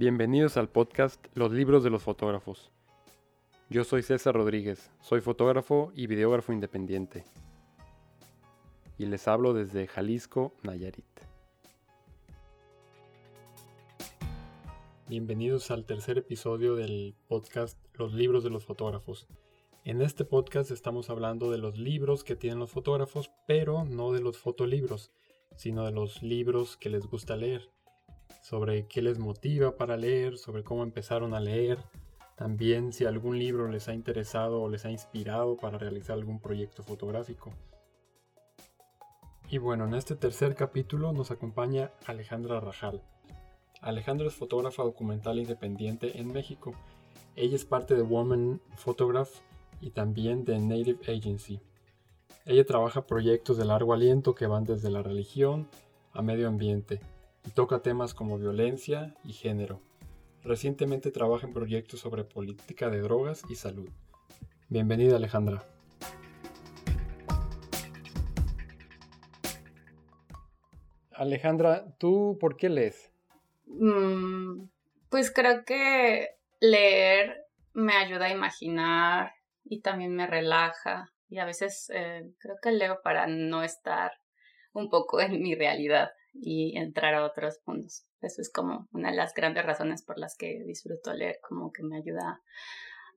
Bienvenidos al podcast Los libros de los fotógrafos. Yo soy César Rodríguez, soy fotógrafo y videógrafo independiente. Y les hablo desde Jalisco, Nayarit. Bienvenidos al tercer episodio del podcast Los libros de los fotógrafos. En este podcast estamos hablando de los libros que tienen los fotógrafos, pero no de los fotolibros, sino de los libros que les gusta leer sobre qué les motiva para leer, sobre cómo empezaron a leer, también si algún libro les ha interesado o les ha inspirado para realizar algún proyecto fotográfico. Y bueno, en este tercer capítulo nos acompaña Alejandra Rajal. Alejandra es fotógrafa documental independiente en México. Ella es parte de Woman Photograph y también de Native Agency. Ella trabaja proyectos de largo aliento que van desde la religión a medio ambiente, y toca temas como violencia y género. Recientemente trabaja en proyectos sobre política de drogas y salud. Bienvenida Alejandra. Alejandra, ¿tú por qué lees? Mm, pues creo que leer me ayuda a imaginar y también me relaja y a veces eh, creo que leo para no estar un poco en mi realidad y entrar a otros mundos. Eso es como una de las grandes razones por las que disfruto leer, como que me ayuda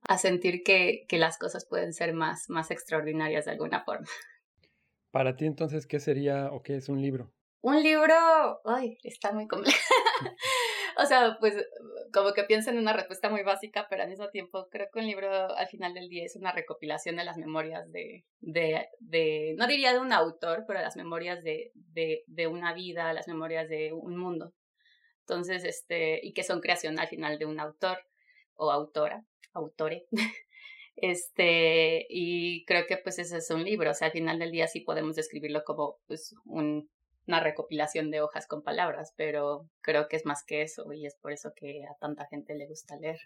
a sentir que, que las cosas pueden ser más, más extraordinarias de alguna forma. Para ti entonces, ¿qué sería o qué es un libro? Un libro, ay, está muy complejo. o sea, pues como que pienso en una respuesta muy básica, pero al mismo tiempo creo que un libro al final del día es una recopilación de las memorias de, de, de no diría de un autor, pero las memorias de, de, de una vida, las memorias de un mundo. Entonces, este, y que son creación al final de un autor o autora, autore. Este, y creo que pues ese es un libro, o sea, al final del día sí podemos describirlo como pues un, una recopilación de hojas con palabras, pero creo que es más que eso y es por eso que a tanta gente le gusta leer.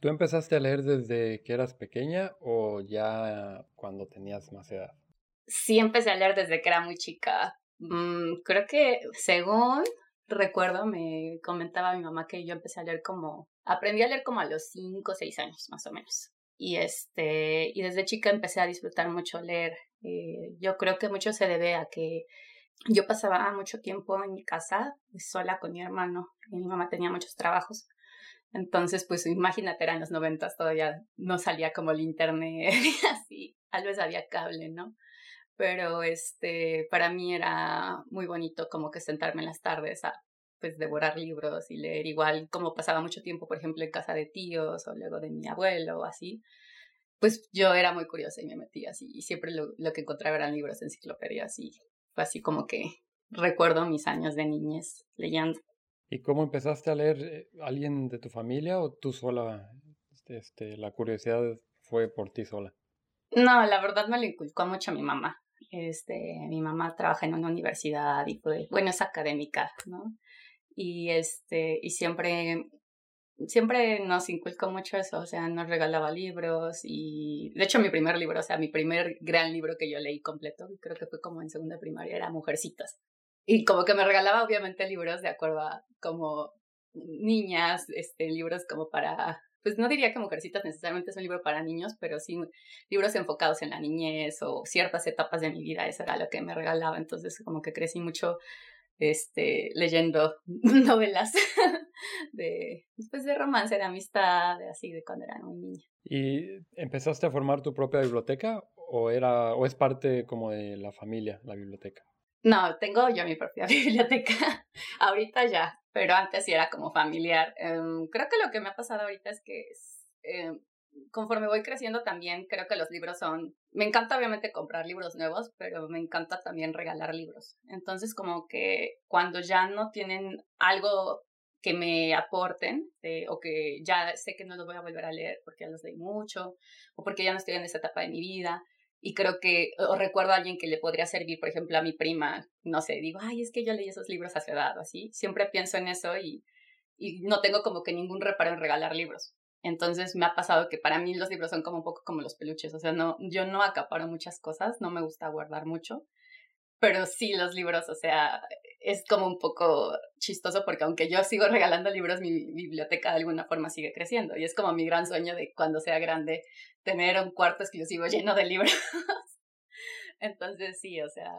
¿Tú empezaste a leer desde que eras pequeña o ya cuando tenías más edad? Sí, empecé a leer desde que era muy chica. Mm, creo que según recuerdo, me comentaba mi mamá que yo empecé a leer como, aprendí a leer como a los 5 o 6 años más o menos. Y este, y desde chica empecé a disfrutar mucho leer. Eh, yo creo que mucho se debe a que yo pasaba mucho tiempo en mi casa sola con mi hermano y mi mamá tenía muchos trabajos. Entonces, pues imagínate, eran los noventas, todavía no salía como el internet así, tal vez había cable, ¿no? Pero este, para mí era muy bonito como que sentarme en las tardes a pues devorar libros y leer igual como pasaba mucho tiempo, por ejemplo, en casa de tíos o luego de mi abuelo o así, pues yo era muy curiosa y me metía así y siempre lo, lo que encontraba eran libros, enciclopedias y así como que recuerdo mis años de niñez leyendo. ¿Y cómo empezaste a leer? Eh, ¿Alguien de tu familia o tú sola? Este, este, la curiosidad fue por ti sola. No, la verdad me lo inculcó mucho mi mamá. Este, mi mamá trabaja en una universidad y fue, bueno, es académica, ¿no? Y este, y siempre siempre nos inculcó mucho eso, o sea, nos regalaba libros y de hecho mi primer libro, o sea, mi primer gran libro que yo leí completo, creo que fue como en segunda primaria, era Mujercitas. Y como que me regalaba obviamente libros de acuerdo a como niñas, este, libros como para, pues no diría que Mujercitas necesariamente es un libro para niños, pero sí libros enfocados en la niñez o ciertas etapas de mi vida, eso era lo que me regalaba, entonces como que crecí mucho este, leyendo novelas de, pues de romance, de amistad, de así, de cuando era muy niña. ¿Y empezaste a formar tu propia biblioteca o, era, o es parte como de la familia, la biblioteca? No, tengo yo mi propia biblioteca. ahorita ya, pero antes sí era como familiar. Em, creo que lo que me ha pasado ahorita es que em, conforme voy creciendo también creo que los libros son, me encanta obviamente comprar libros nuevos, pero me encanta también regalar libros. Entonces como que cuando ya no tienen algo que me aporten eh, o que ya sé que no los voy a volver a leer porque ya los leí mucho o porque ya no estoy en esa etapa de mi vida y creo que o recuerdo a alguien que le podría servir, por ejemplo, a mi prima, no sé, digo, ay, es que yo leí esos libros a su edad o así, siempre pienso en eso y, y no tengo como que ningún reparo en regalar libros. Entonces me ha pasado que para mí los libros son como un poco como los peluches, o sea, no, yo no acaparo muchas cosas, no me gusta guardar mucho, pero sí los libros, o sea, es como un poco chistoso porque aunque yo sigo regalando libros, mi biblioteca de alguna forma sigue creciendo y es como mi gran sueño de cuando sea grande tener un cuarto exclusivo lleno de libros. Entonces sí, o sea,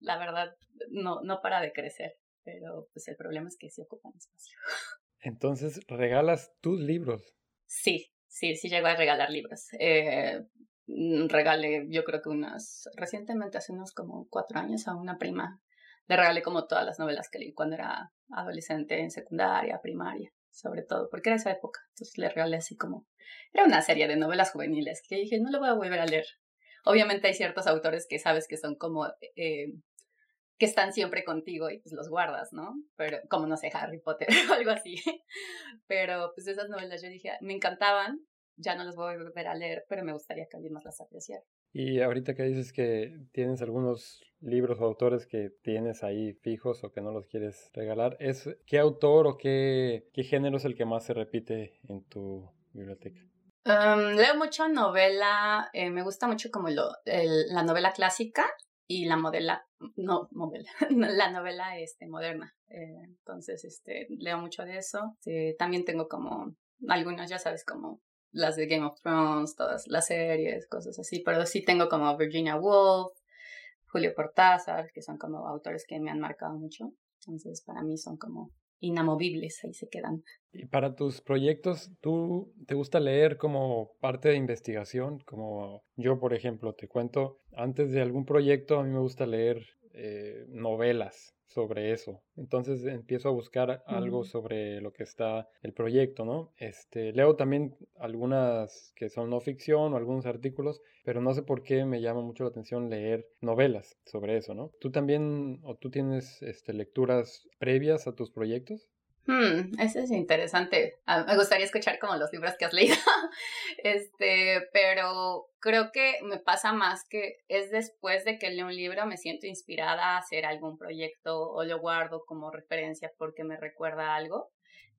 la verdad no, no para de crecer, pero pues el problema es que sí ocupan espacio. Entonces, ¿regalas tus libros? Sí, sí, sí llego a regalar libros. Eh, mm, regalé, yo creo que unas, recientemente, hace unos como cuatro años, a una prima. Le regalé como todas las novelas que leí cuando era adolescente, en secundaria, primaria, sobre todo, porque era esa época. Entonces le regalé así como, era una serie de novelas juveniles que dije, no lo voy a volver a leer. Obviamente hay ciertos autores que sabes que son como eh, que están siempre contigo y pues los guardas, ¿no? Pero como no sé, Harry Potter o algo así. Pero pues esas novelas yo dije, me encantaban, ya no las voy a volver a leer, pero me gustaría que alguien más las apreciara. Y ahorita que dices que tienes algunos libros o autores que tienes ahí fijos o que no los quieres regalar, ¿es qué autor o qué, qué género es el que más se repite en tu biblioteca? leo mucho novela, eh, me gusta mucho como lo, la novela clásica, y la modela, no, modela, la novela este, moderna. Eh, entonces, este, leo mucho de eso. también tengo como algunas, ya sabes, como las de Game of Thrones, todas las series, cosas así, pero sí tengo como Virginia Woolf, Julio Cortázar, que son como autores que me han marcado mucho. Entonces, para mí son como inamovibles, ahí se quedan. Y para tus proyectos, ¿tú te gusta leer como parte de investigación? Como yo, por ejemplo, te cuento, antes de algún proyecto a mí me gusta leer eh, novelas sobre eso. Entonces empiezo a buscar algo sobre lo que está el proyecto, ¿no? Este, leo también algunas que son no ficción o algunos artículos, pero no sé por qué me llama mucho la atención leer novelas sobre eso, ¿no? ¿Tú también o tú tienes este, lecturas previas a tus proyectos? Hmm, eso es interesante. Ah, me gustaría escuchar como los libros que has leído. este, pero creo que me pasa más que es después de que leo un libro me siento inspirada a hacer algún proyecto o lo guardo como referencia porque me recuerda algo.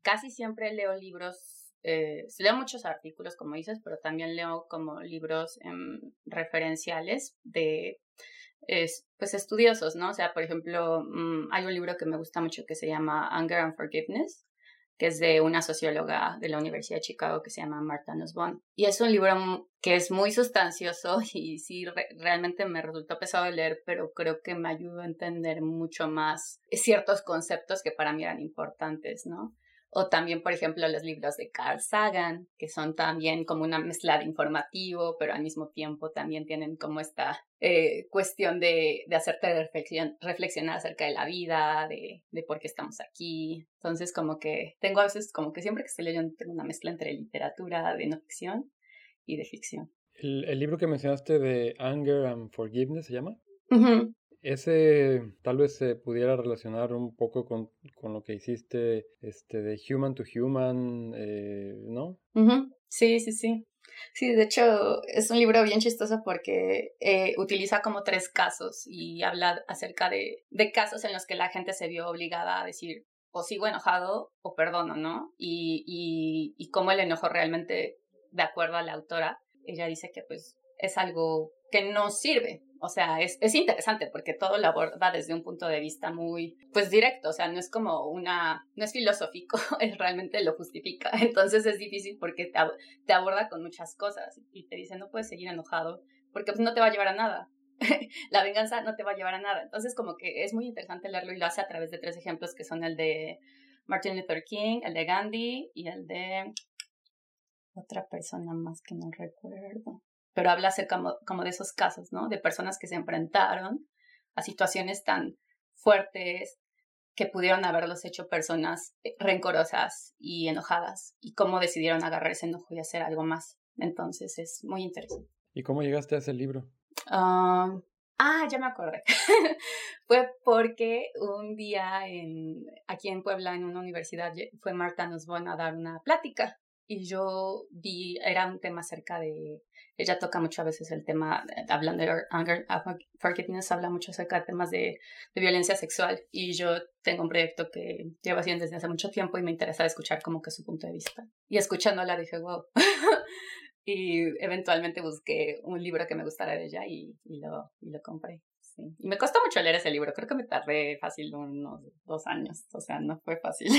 Casi siempre leo libros, eh, leo muchos artículos como dices, pero también leo como libros em, referenciales de es, pues estudiosos, ¿no? O sea, por ejemplo, mm, hay un libro que me gusta mucho que se llama Anger and Forgiveness, que es de una socióloga de la Universidad de Chicago que se llama Martha Nussbaum. Y es un libro que es muy sustancioso y sí, realmente me resultó pesado leer, pero creo que me ayudó a entender mucho más ciertos conceptos que para mí eran importantes, ¿no? O también, por ejemplo, los libros de Carl Sagan, que son también como una mezcla de informativo, pero al mismo tiempo también tienen como esta eh, cuestión de, de hacerte reflexión, reflexionar acerca de la vida, de, de, por qué estamos aquí. Entonces, como que tengo a veces, como que siempre que estoy leyendo, tengo una mezcla entre literatura de no ficción y de ficción. ¿El, el libro que mencionaste de Anger and Forgiveness se llama? Ese tal vez se pudiera relacionar un poco con, con, lo que hiciste este, de Human to Human, eh, ¿no? Sí, sí, sí. Sí, de hecho es un libro bien chistoso porque eh, utiliza como tres casos y habla acerca de, de casos en los que la gente se vio obligada a decir o sigo enojado o perdono, ¿no? Y, y, y cómo el enojo realmente, de acuerdo a la autora, ella dice que pues es algo que no sirve, o sea, es, es interesante porque todo lo aborda desde un punto de vista muy, pues directo, o sea, no es como una, no es filosófico, es realmente lo justifica. Entonces es difícil porque te, te aborda con muchas cosas y te dice, no puedes seguir enojado porque pues no te va a llevar a nada. la venganza no te va a llevar a nada. Entonces como que es muy interesante leerlo y lo hace a través de tres ejemplos que son el de Martin Luther King, el de Gandhi y el de otra persona más que no recuerdo pero habla acerca como, de esos casos, ¿no? De personas que se enfrentaron a situaciones tan fuertes que pudieron haberlos hecho personas eh, rencorosas y enojadas y cómo decidieron agarrar ese enojo y hacer algo más. Entonces es muy interesante. ¿Y cómo llegaste a ese libro? ah, ah ya me acordé. fue porque un día en, aquí en Puebla, en una universidad, fue Marta Nussbaum a dar una plática y yo vi, era un tema acerca de ella toca mucho a veces el tema, eh, hablando de anger, forgiveness, habla mucho acerca de temas de, de, violencia sexual y yo tengo un proyecto que llevo haciendo desde hace mucho tiempo y me interesa escuchar como que su punto de vista. Y escuchándola dije, wow. y eventualmente busqué un libro que me gustara de ella y, y, lo, y lo compré. Sí. Y me costó mucho leer ese libro. Creo que me tardé fácil unos dos años. O sea, no fue fácil.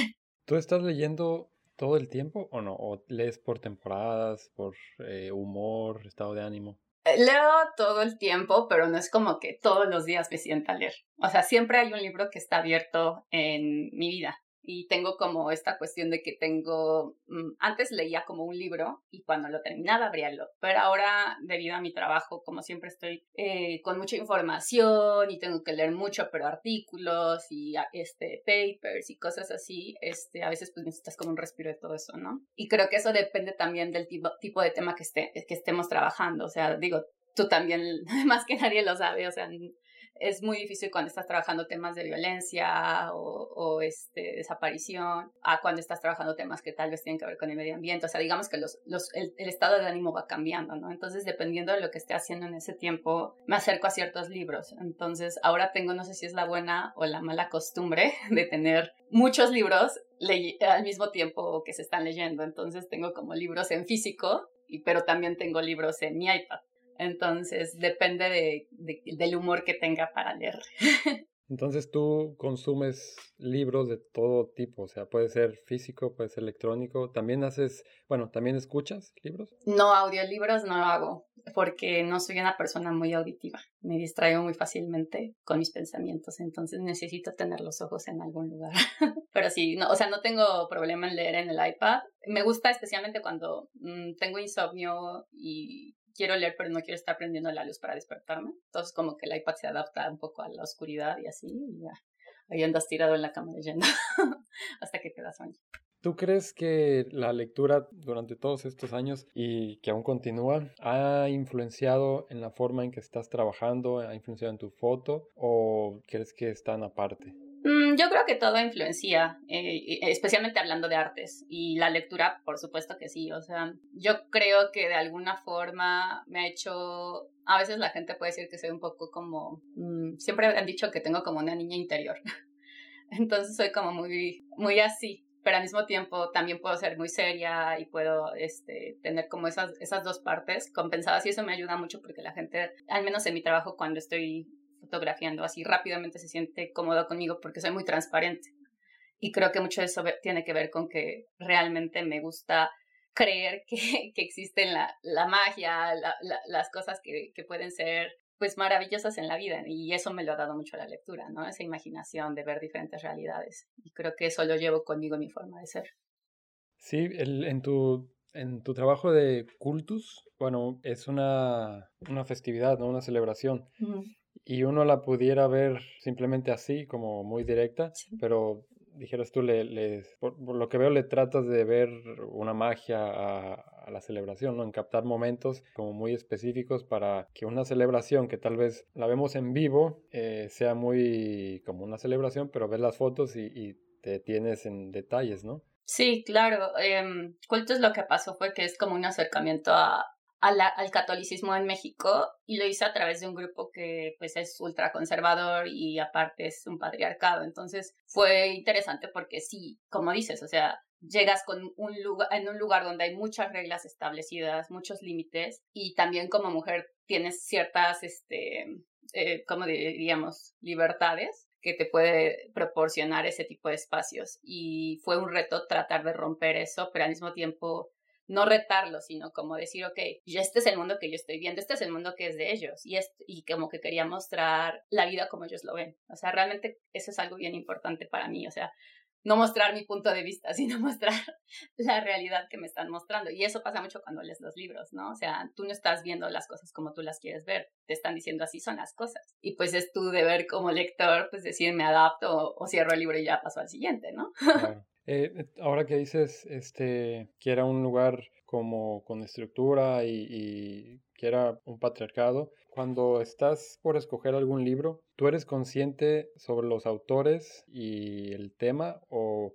¿Tú estás leyendo todo el tiempo o no? ¿O lees por temporadas, por eh, humor, estado de ánimo? Eh, leo todo el tiempo, pero no es como que todos los días me sienta a leer. O sea, siempre hay un libro que está abierto en mi vida y tengo como esta cuestión de que tengo, mm, antes leía como un libro y cuando lo terminaba abría el otro, pero ahora debido a mi trabajo, como siempre estoy eh, con mucha información y tengo que leer mucho, pero artículos y este, papers y cosas así, este, a veces pues necesitas como un respiro de todo eso, ¿no? Y creo que eso depende también del tipo, tipo de tema que, esté, que estemos trabajando, o sea, digo, tú también, más que nadie lo sabe, o sea, es muy difícil cuando estás trabajando temas de violencia o, este, desaparición, a cuando estás trabajando temas que tal vez tienen que ver con el medio ambiente. O sea, digamos que el, estado de ánimo va cambiando, ¿no? Entonces, dependiendo de lo que esté haciendo en ese tiempo, me acerco a ciertos libros. Entonces, ahora tengo, no sé si es la buena o la mala costumbre de tener muchos libros al mismo tiempo que se están leyendo. Entonces, tengo como libros en físico, pero también tengo libros en mi iPad. Entonces, depende de, del humor que tenga para leer. Entonces tú consumes libros de todo tipo, o sea, puede ser físico, puede ser electrónico. ¿También haces, bueno, también escuchas libros? No, audiolibros no hago, porque no soy una persona muy auditiva. Me distraigo muy fácilmente con mis pensamientos, entonces necesito tener los ojos en algún lugar. Pero sí, no, o sea, no tengo problema en leer en el iPad. Me gusta especialmente cuando mm, tengo insomnio y quiero leer, pero no quiero estar prendiendo la luz para despertarme. Entonces, como que el iPad se adapta un poco a la oscuridad y así, y ya. Ahí andas tirado en la cama leyendo hasta que te das sueño. ¿Tú crees que la lectura durante todos estos años y que aún continúa ha influenciado en la forma en que estás trabajando, ha influenciado en tu foto o crees que están aparte? Mm, yo creo que todo influencia, eh, especialmente hablando de artes y la lectura, por supuesto que sí. O sea, yo creo que de alguna forma me ha hecho. A veces la gente puede decir que soy un poco como. Mm, siempre han dicho que tengo como una niña interior. Entonces soy como muy, muy así. Pero al mismo tiempo también puedo ser muy seria y puedo este, tener como esas, esas dos partes compensadas y eso me ayuda mucho porque la gente, al menos en mi trabajo cuando estoy fotografiando, así rápidamente se siente cómodo conmigo porque soy muy transparente. Y creo que mucho de eso tiene que ver con que realmente me gusta creer que, que existen la, la magia, las cosas que, que pueden ser pues maravillosas en la vida y eso me lo ha dado mucho la lectura, ¿no? Esa imaginación de ver diferentes realidades y creo que eso lo llevo conmigo en mi forma de ser. Sí, el, en, tu, en tu trabajo de cultus, bueno, es una, una festividad, ¿no? Una celebración y uno la pudiera ver simplemente así, como muy directa, pero dijeras tú, le, por, lo que veo, le tratas de ver una magia a, la celebración, ¿no? En captar momentos como muy específicos para que una celebración que tal vez la vemos en vivo eh, sea muy como una celebración, pero ves las fotos y, te tienes en detalles, ¿no? Sí, claro. Eh, Culto es lo que pasó fue que es como un acercamiento a, al catolicismo en México y lo hice a través de un grupo que pues es ultraconservador y aparte es un patriarcado. Entonces fue interesante porque sí, como dices, o sea, llegas con un lugar, en un lugar donde hay muchas reglas establecidas, muchos límites y también como mujer tienes ciertas, este, eh, como diríamos, libertades que te puede proporcionar ese tipo de espacios. Y fue un reto tratar de romper eso, pero al mismo tiempo no retarlo, sino como decir, ok, este es el mundo que yo estoy viendo, este es el mundo que es de ellos, y, es, y como que quería mostrar la vida como ellos lo ven. O sea, realmente eso es algo bien importante para mí, o sea, no mostrar mi punto de vista, sino mostrar la realidad que me están mostrando. Y eso pasa mucho cuando lees los libros, ¿no? O sea, tú no estás viendo las cosas como tú las quieres ver, te están diciendo así son las cosas. Y pues es tu deber como lector, pues decir, me adapto o, cierro el libro y ya paso al siguiente, ¿no? Eh, ahora que dices este, que era un lugar como con estructura y, que era un patriarcado, cuando estás por escoger algún libro, ¿tú eres consciente sobre los autores y el tema? O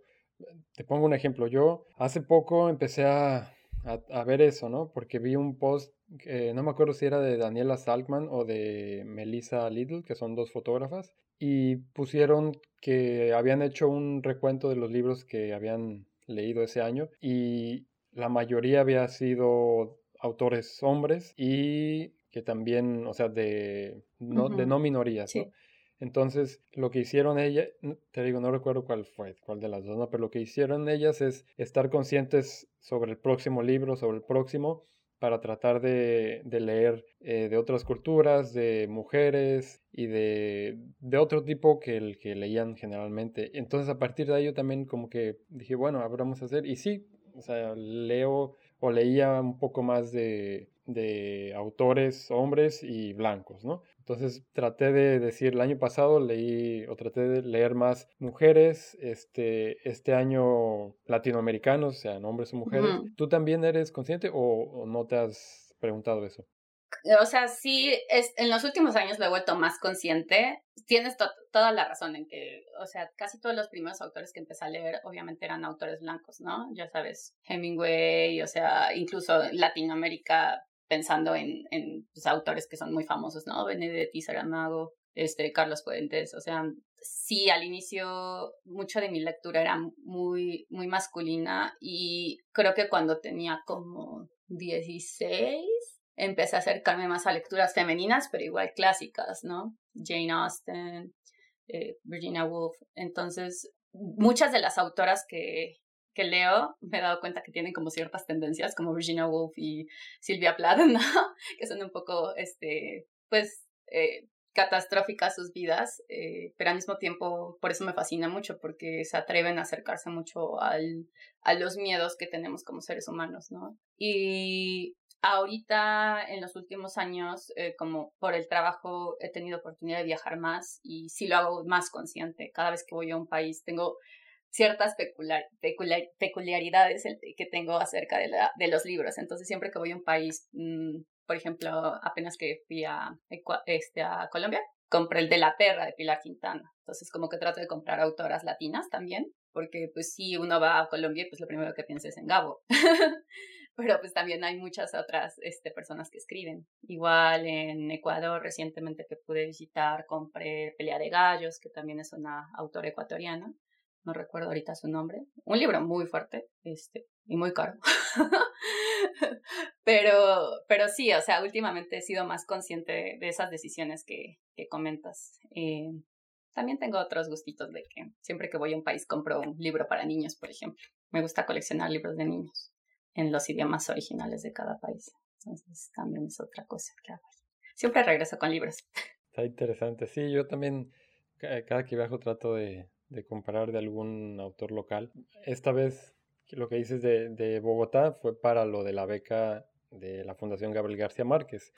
te pongo un ejemplo, yo hace poco empecé a, a, ver eso, ¿no? Porque vi un post, que no me acuerdo si era de Daniela Salkman o de Melissa Little, que son dos fotógrafas, y pusieron que habían hecho un recuento de los libros que habían leído ese año y la mayoría había sido autores hombres y que también, o sea, de no, de no minorías, ¿no? Entonces, lo que hicieron ellas, te digo, no recuerdo cuál fue, cuál de las dos, ¿no? Pero lo que hicieron ellas es estar conscientes sobre el próximo libro, sobre el próximo, para tratar de, de leer eh, de otras culturas, de mujeres y de, de, otro tipo que el que leían generalmente. Entonces, a partir de ahí yo también como que dije, bueno, a vamos a hacer. Y sí, o sea, leo o leía un poco más de, de autores hombres y blancos, ¿no? Entonces traté de decir, el año pasado leí o traté de leer más mujeres, este, este año latinoamericanos, sean hombres o mujeres. ¿Tú también eres consciente o, no te has preguntado eso? O sea, sí, es, en los últimos años me he vuelto más consciente. Tienes toda la razón en que, o sea, casi todos los primeros autores que empecé a leer, obviamente eran autores blancos, ¿no? Ya sabes, Hemingway, o sea, incluso Latinoamérica, pensando en, pues, autores que son muy famosos, ¿no? Benedetti, Saramago, este, Carlos Fuentes, o sea, sí, al inicio mucho de mi lectura era muy, muy masculina y creo que cuando tenía como 16 empecé a acercarme más a lecturas femeninas, pero igual clásicas, ¿no? Jane Austen, eh, Virginia Woolf. Entonces, muchas de las autoras que, que leo, me he dado cuenta que tienen como ciertas tendencias, como Virginia Woolf y Sylvia Plath, ¿no? que son un poco, este, pues, eh, catastróficas sus vidas, eh, pero al mismo tiempo, por eso me fascina mucho, porque se atreven a acercarse mucho al, a los miedos que tenemos como seres humanos, ¿no? Y ahorita, en los últimos años, eh, como por el trabajo, he tenido oportunidad de viajar más y sí lo hago más consciente. Cada vez que voy a un país, tengo ciertas peculiar, peculiaridades que tengo acerca de los libros. Entonces, siempre que voy a un país, mm, por ejemplo, apenas que fui a, este, a Colombia, compré el de La Perra de Pilar Quintana. Entonces, como que trato de comprar autoras latinas también, porque pues si uno va a Colombia, pues lo primero que piensa es en Gabo. Pero pues también hay muchas otras este, personas que escriben. Igual en Ecuador, recientemente que pude visitar, compré Pelea de Gallos, que también es una autora ecuatoriana no recuerdo ahorita su nombre, un libro muy fuerte, este, y muy caro. pero, pero sí, o sea, últimamente he sido más consciente de, esas decisiones que, que comentas. Eh, también tengo otros gustitos de que siempre que voy a un país compro un libro para niños, por ejemplo. Me gusta coleccionar libros de niños en los idiomas originales de cada país. Entonces también es otra cosa que hago. Siempre regreso con libros. Está interesante. Sí, yo también cada que viajo trato de, de comprar de algún autor local. Esta vez lo que dices de, de, Bogotá fue para lo de la beca de la Fundación Gabriel García Márquez.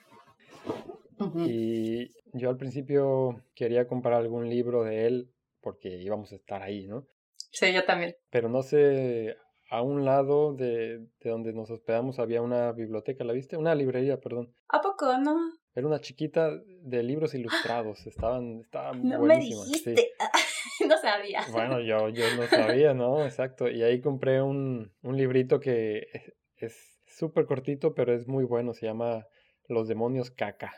Y yo al principio quería comprar algún libro de él porque íbamos a estar ahí, ¿no? Sí, yo también. Pero no sé, a un lado de, de donde nos hospedamos había una biblioteca, ¿la viste? Una librería, perdón. ¿A poco no? Era una chiquita de libros ilustrados, estaban, estaban no buenísimas. Me dijiste. no sabía. Bueno, yo, yo no sabía, ¿no? Exacto. Y ahí compré un, un librito que es súper cortito, pero es muy bueno. Se llama Los demonios caca.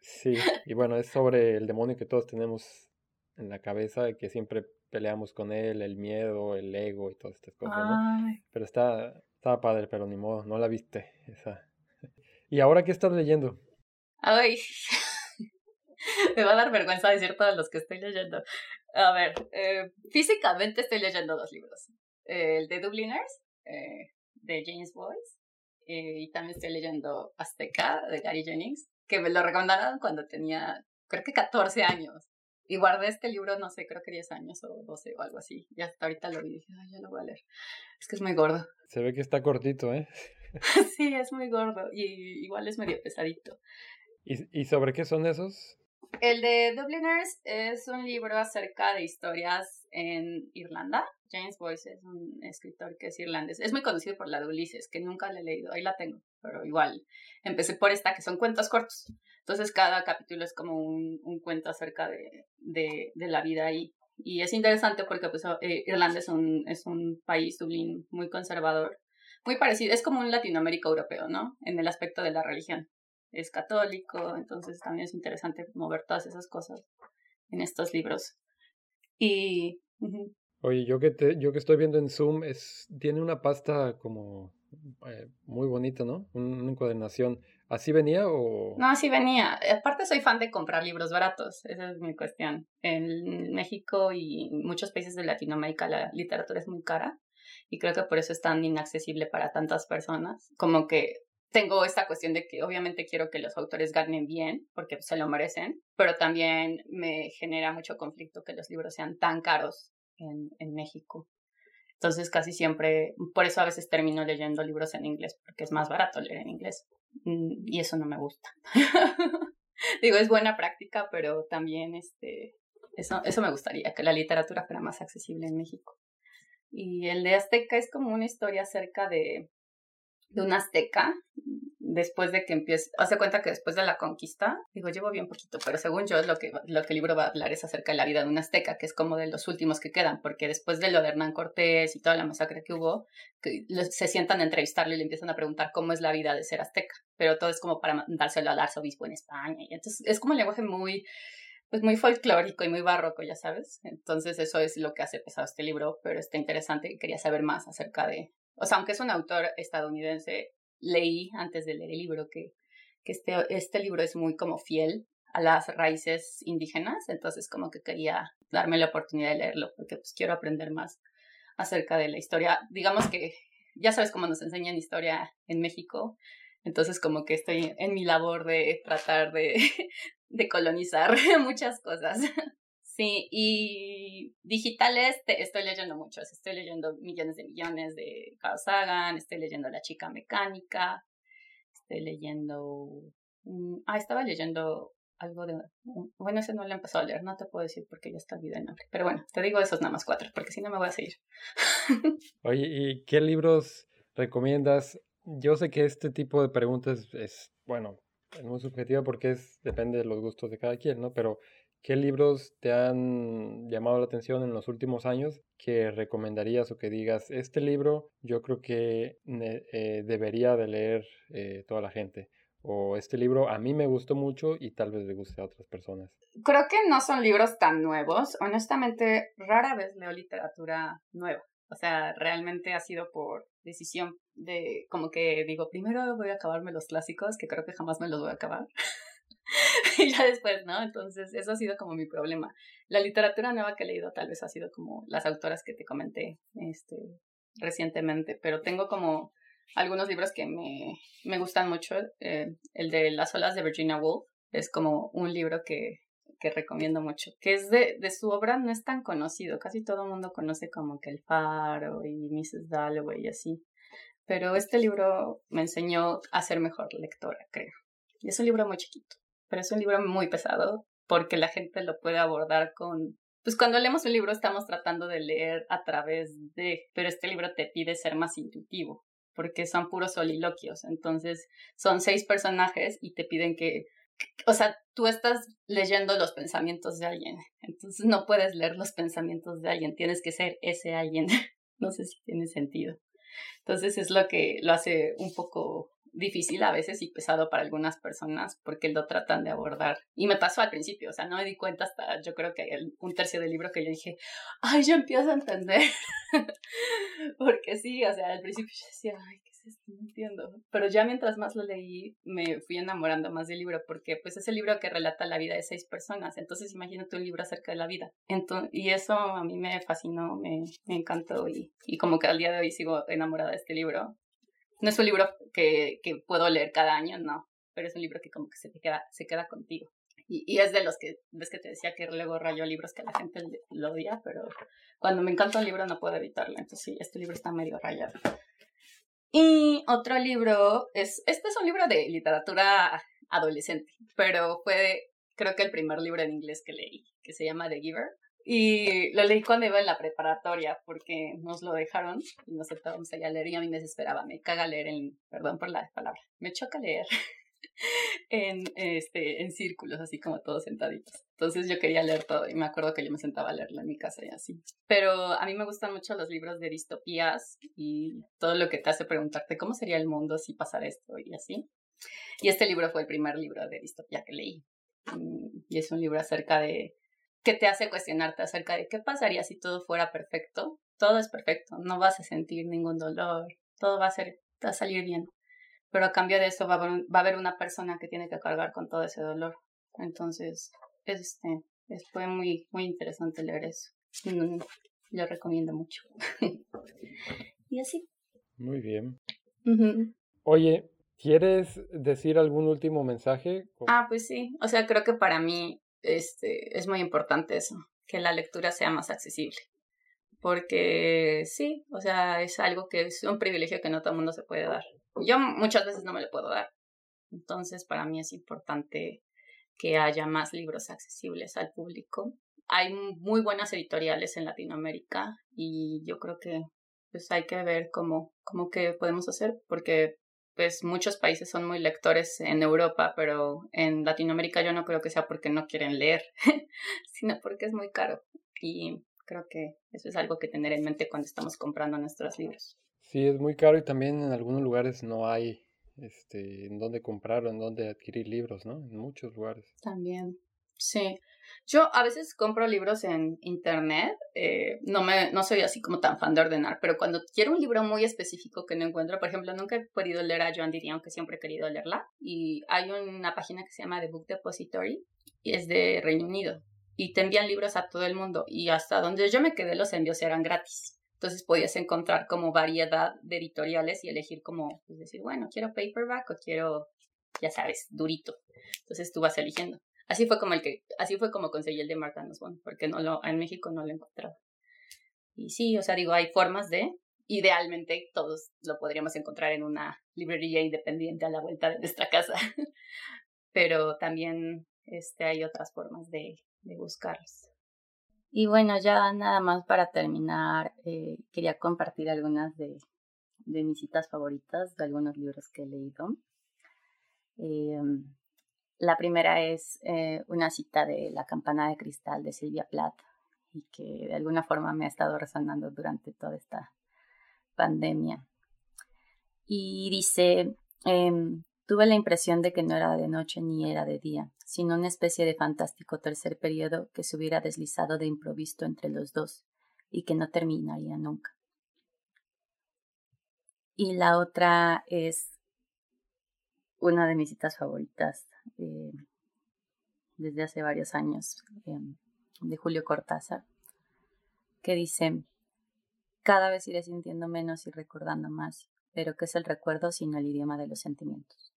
Sí, y bueno, es sobre el demonio que todos tenemos en la cabeza, y que siempre peleamos con él, el miedo, el ego y todas estas cosas, ¿no? Pero está, estaba padre, pero ni modo, no la viste esa. ¿Y ahora qué estás leyendo? Ay, me va a dar vergüenza decir todos los que estoy leyendo. A ver, eh, físicamente estoy leyendo dos libros. el de Dubliners, eh, de James Boyce, eh, y también estoy leyendo Azteca, de Gary Jennings, que me lo recomendaron cuando tenía, creo que 14 años. Y guardé este libro, no sé, creo que 10 años o 12 o algo así. Y hasta ahorita lo vi y dije, ay, ya lo voy a leer. Es que es muy gordo. Se ve que está cortito, ¿eh? sí, es muy gordo y igual es medio pesadito. ¿Y, ¿Y sobre qué son esos? El de Dubliners es un libro acerca de historias en Irlanda. James Boyce es un escritor que es irlandés. Es muy conocido por la de Ulises, que nunca la he leído. Ahí la tengo, pero igual empecé por esta, que son cuentos cortos. Entonces cada capítulo es como un, un cuento acerca de, de, de, la vida ahí. Y es interesante porque pues, eh, Irlanda es un, es un país, Dublín, muy conservador. Muy parecido, es como un Latinoamérica europeo, ¿no? En el aspecto de la religión es católico, entonces también es interesante mover todas esas cosas en estos libros. Y... Oye, yo que, te, yo que estoy viendo en Zoom, es, tiene una pasta como eh, muy bonita, ¿no? una encuadernación. ¿Así venía o...? No, así venía. Aparte soy fan de comprar libros baratos, esa es mi cuestión. En México y muchos países de Latinoamérica la literatura es muy cara y creo que por eso es tan inaccesible para tantas personas. Como que tengo esta cuestión de que obviamente quiero que los autores ganen bien, porque se lo merecen, pero también me genera mucho conflicto que los libros sean tan caros en, en México. Entonces casi siempre, por eso a veces termino leyendo libros en inglés, porque es más barato leer en inglés. Mm, y eso no me gusta. Digo, es buena práctica, pero también este, eso, eso me gustaría, que la literatura fuera más accesible en México. Y el de Azteca es como una historia acerca de, de un azteca después de que empiece, hace cuenta que después de la conquista, digo, llevo bien poquito, pero según yo lo que, lo que el libro va a hablar es acerca de la vida de un azteca, que es como de los últimos que quedan, porque después de lo de Hernán Cortés y toda la masacre que hubo, que se sientan a entrevistarle y le empiezan a preguntar cómo es la vida de ser azteca, pero todo es como para dárselo al arzobispo en España, y entonces es como un lenguaje muy pues muy folclórico y muy barroco, ya sabes. Entonces eso es lo que hace pesado este libro, pero está interesante y quería saber más acerca de, o sea, aunque es un autor estadounidense, leí antes de leer el libro que, que este, este libro es muy como fiel a las raíces indígenas, entonces como que quería darme la oportunidad de leerlo porque pues quiero aprender más acerca de la historia. Digamos que ya sabes cómo nos enseñan historia en México, entonces como que estoy en mi labor de tratar de, de colonizar muchas cosas. Sí, y digitales te, estoy leyendo muchos. Estoy leyendo millones de millones de Carl Sagan, estoy leyendo La chica mecánica, estoy leyendo... ah, estaba leyendo algo de... Bueno, ese no lo he empezado a leer, no te puedo decir porque ya está olvidado el nombre. Pero bueno, te digo esos nada más cuatro, porque si no me voy a seguir. Oye, ¿y qué libros recomiendas? Yo sé que este tipo de preguntas es, bueno, muy subjetiva porque es, depende de los gustos de cada quien, ¿no? Pero ¿Qué libros te han llamado la atención en los últimos años que recomendarías o que digas, este libro yo creo que eh, debería de leer eh, toda la gente? O este libro a mí me gustó mucho y tal vez le guste a otras personas. Creo que no son libros tan nuevos. Honestamente, rara vez leo literatura nueva. O sea, realmente ha sido por decisión de como que digo, primero voy a acabarme los clásicos, que creo que jamás me los voy a acabar. y ya después, ¿no? Entonces, eso ha sido como mi problema. La literatura nueva que he leído tal vez ha sido como las autoras que te comenté este, recientemente, pero tengo como algunos libros que me, me gustan mucho. Eh, el de Las olas de Virginia Woolf es como un libro que, que recomiendo mucho, que es de, de su obra, no es tan conocido, casi todo el mundo conoce como que El Faro y Mrs. Dalloway y así, pero este libro me enseñó a ser mejor lectora, creo. Y es un libro muy chiquito pero es un libro muy pesado porque la gente lo puede abordar con... Pues cuando leemos un libro estamos tratando de leer a través de, pero este libro te pide ser más intuitivo, porque son puros soliloquios, entonces son seis personajes y te piden que, o sea, tú estás leyendo los pensamientos de alguien, entonces no puedes leer los pensamientos de alguien, tienes que ser ese alguien, no sé si tiene sentido. Entonces es lo que lo hace un poco difícil a veces y pesado para algunas personas porque lo tratan de abordar. Y me pasó al principio, o sea, no me di cuenta hasta yo creo que un tercio del libro que yo dije, ay, yo empiezo a entender. porque sí, o sea, al principio yo decía, ay, ¿qué es esto? No entiendo. Pero ya mientras más lo leí, me fui enamorando más del libro porque pues es el libro que relata la vida de seis personas. Entonces imagínate un libro acerca de la vida. Entonces, y eso a mí me fascinó, me, me encantó y, y como que al día de hoy sigo enamorada de este libro no es un libro que, que puedo leer cada año, no, pero es un libro que como que se te queda, se queda contigo. Y, y, es de los que, ves que te decía que luego rayo libros que la gente lo odia, pero cuando me encanta un libro no puedo evitarlo. Entonces sí, este libro está medio rayado. Y otro libro es, este es un libro de literatura adolescente, pero fue creo que el primer libro en inglés que leí, que se llama The Giver. Y lo leí cuando iba en la preparatoria porque nos lo dejaron y nos sentábamos allá a leer y a mí me desesperaba, me caga leer en, perdón por la palabra, me choca leer en, este, en círculos, así como todos sentaditos. Entonces yo quería leer todo y me acuerdo que yo me sentaba a leerlo en mi casa y así. Pero a mí me gustan mucho los libros de distopías y todo lo que te hace preguntarte cómo sería el mundo si pasara esto y así. Y este libro fue el primer libro de distopía que leí. Mm, y es un libro acerca de que te hace cuestionarte acerca de qué pasaría si todo fuera perfecto. Todo es perfecto, no vas a sentir ningún dolor, todo va a, ser, va a salir bien. pero a cambio de eso va a, haber, una persona que tiene que cargar con todo ese dolor. Entonces, este, fue muy, muy interesante leer eso. Mm, lo recomiendo mucho. y así. Muy bien. Oye, ¿quieres decir algún último mensaje? Ah, pues sí. O sea, creo que para mí este, es muy importante eso, que la lectura sea más accesible. Porque sí, o sea, es algo que es un privilegio que no todo el mundo se puede dar. Yo muchas veces no me lo puedo dar. Entonces, para mí es importante que haya más libros accesibles al público. Hay muy buenas editoriales en Latinoamérica y yo creo que pues hay que ver cómo, cómo que podemos hacer, porque pues muchos países son muy lectores en Europa, pero en Latinoamérica yo no creo que sea porque no quieren leer, sino porque es muy caro. Y creo que eso es algo que tener en mente cuando estamos comprando nuestros libros. Sí, es muy caro y también en algunos lugares no hay este, en dónde comprar o en dónde adquirir libros, ¿no? En muchos lugares. También, sí. Yo a veces compro libros en internet, eh, no, me, no soy así como tan fan de ordenar, pero cuando quiero un libro muy específico que no encuentro, por ejemplo, nunca he podido leer a Joan Didion, que siempre he querido leerla, y hay una página que se llama The Book Depository, y es de Reino Unido, y te envían libros a todo el mundo, y hasta donde yo me quedé los envíos eran gratis. Entonces podías encontrar como variedad de editoriales y elegir como, pues decir, bueno, quiero paperback o quiero, ya sabes, durito. Entonces tú vas eligiendo. Así fue como el que, así fue como conseguí el de Marta Nussbaum, porque no lo, en México no lo encontraba. Y sí, o sea, digo, hay formas de, idealmente todos lo podríamos encontrar en una librería independiente a la vuelta de nuestra casa. Pero también este, hay otras formas de, de buscarlos. Y bueno, ya nada más para terminar, eh, quería compartir algunas de, de, mis citas favoritas de algunos libros que he leído. Eh, la primera es eh, una cita de La campana de cristal de Silvia Plath y que de alguna forma me ha estado resonando durante toda esta pandemia. Y dice, em, tuve la impresión de que no era de noche ni era de día, sino una especie de fantástico tercer periodo que se hubiera deslizado de improviso entre los dos y que no terminaría nunca. Y la otra es una de mis citas favoritas eh, desde hace varios años, em, de Julio Cortázar, que dice, cada vez iré sintiendo menos y recordando más, pero ¿qué es el recuerdo sino el idioma de los sentimientos?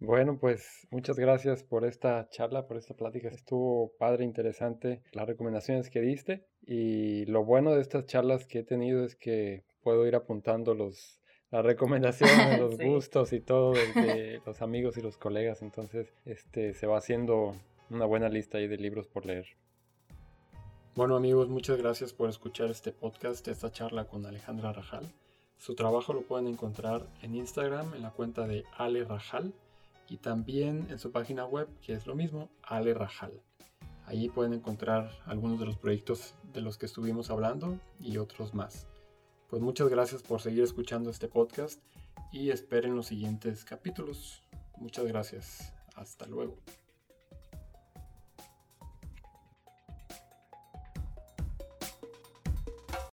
Bueno, pues muchas gracias por esta charla, por esta plática. Estuvo padre, interesante las recomendaciones que diste. Y lo bueno de estas charlas que he tenido es que puedo ir apuntando los las recomendaciones, los gustos y todo de, los amigos y los colegas. Entonces, este se va haciendo una buena lista ahí de libros por leer. Bueno amigos, muchas gracias por escuchar este podcast, esta charla con Alejandra Rajal. Su trabajo lo pueden encontrar en Instagram en la cuenta de Ale Rajal y también en su página web que es lo mismo, Ale Rajal. Allí pueden encontrar algunos de los proyectos de los que estuvimos hablando y otros más. Pues muchas gracias por seguir escuchando este podcast y esperen los siguientes capítulos. Muchas gracias. Hasta luego.